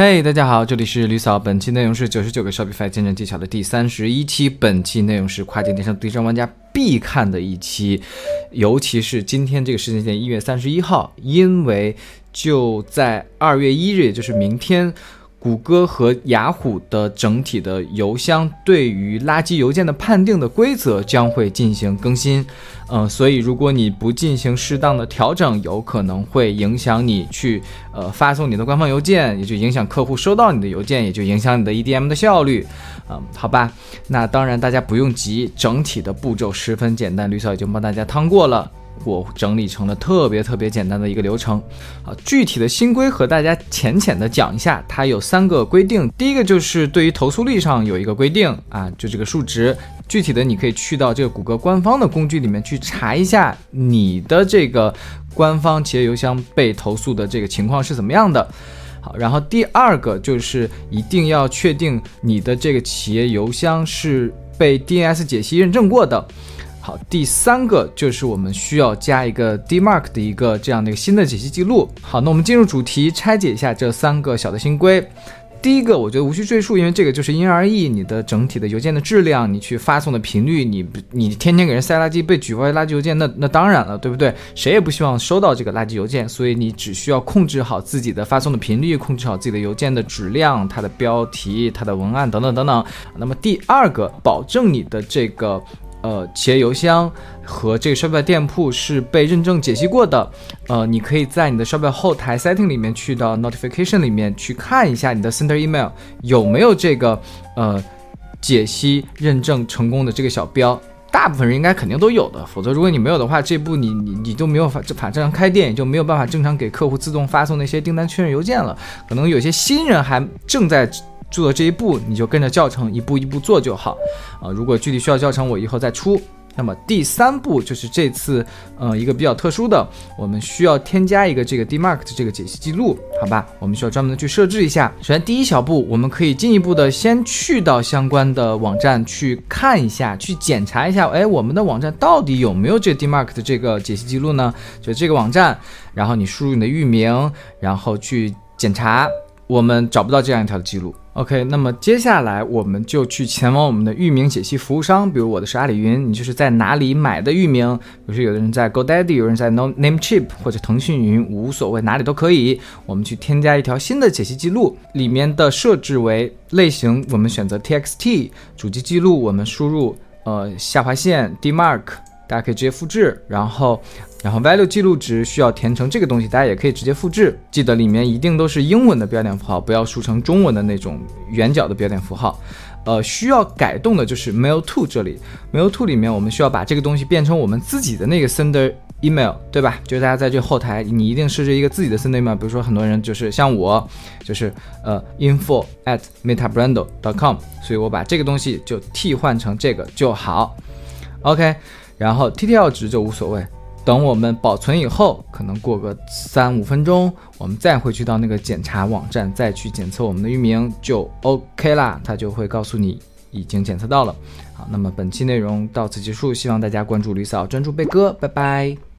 嘿大家好，这里是吕嫂。本期内容是九十九个 Shopify 见证技巧的第三十一期。本期内容是跨境电商电商玩家必看的一期，尤其是今天这个时间点，一月三十一号，因为就在二月一日，也就是明天。谷歌和雅虎的整体的邮箱对于垃圾邮件的判定的规则将会进行更新，嗯，所以如果你不进行适当的调整，有可能会影响你去呃发送你的官方邮件，也就影响客户收到你的邮件，也就影响你的 EDM 的效率，嗯，好吧，那当然大家不用急，整体的步骤十分简单，吕嫂已经帮大家趟过了。我整理成了特别特别简单的一个流程，啊，具体的新规和大家浅浅的讲一下，它有三个规定。第一个就是对于投诉率上有一个规定啊，就这个数值，具体的你可以去到这个谷歌官方的工具里面去查一下你的这个官方企业邮箱被投诉的这个情况是怎么样的。好，然后第二个就是一定要确定你的这个企业邮箱是被 DNS 解析认证过的。好，第三个就是我们需要加一个 DMARC 的一个这样的一个新的解析记录。好，那我们进入主题，拆解一下这三个小的新规。第一个，我觉得无需赘述，因为这个就是因人而异。你的整体的邮件的质量，你去发送的频率，你你天天给人塞垃圾，被举报垃圾邮件，那那当然了，对不对？谁也不希望收到这个垃圾邮件，所以你只需要控制好自己的发送的频率，控制好自己的邮件的质量，它的标题、它的文案等等等等。那么第二个，保证你的这个。呃，企业邮箱和这个 Shopify 店铺是被认证解析过的。呃，你可以在你的 Shopify 后台 setting 里面去到 notification 里面去看一下你的 sender email 有没有这个呃解析认证成功的这个小标。大部分人应该肯定都有的，否则如果你没有的话，这步你你你就没有法法正常开店，也就没有办法正常给客户自动发送那些订单确认邮件了。可能有些新人还正在。做这一步，你就跟着教程一步一步做就好啊。如果具体需要教程，我以后再出。那么第三步就是这次，呃，一个比较特殊的，我们需要添加一个这个 DMARC 的这个解析记录，好吧？我们需要专门的去设置一下。首先第一小步，我们可以进一步的先去到相关的网站去看一下，去检查一下，哎，我们的网站到底有没有这 DMARC 的这个解析记录呢？就这个网站，然后你输入你的域名，然后去检查，我们找不到这样一条记录。OK，那么接下来我们就去前往我们的域名解析服务商，比如我的是阿里云，你就是在哪里买的域名，比如说有的人在 GoDaddy，有人在 No Namecheap 或者腾讯云，无所谓，哪里都可以。我们去添加一条新的解析记录，里面的设置为类型，我们选择 TXT，主机记录我们输入呃下划线 DMARC。大家可以直接复制，然后，然后 value 记录值需要填成这个东西，大家也可以直接复制。记得里面一定都是英文的标点符号，不要输成中文的那种圆角的标点符号。呃，需要改动的就是 mail to 这里，mail to 里面我们需要把这个东西变成我们自己的那个 sender email，对吧？就是大家在这后台，你一定设置一个自己的 sender email。比如说很多人就是像我，就是呃 info at metabrando.com，所以我把这个东西就替换成这个就好。OK。然后 TTL 值就无所谓，等我们保存以后，可能过个三五分钟，我们再回去到那个检查网站，再去检测我们的域名就 OK 啦，它就会告诉你已经检测到了。好，那么本期内容到此结束，希望大家关注吕嫂，专注贝哥，拜拜。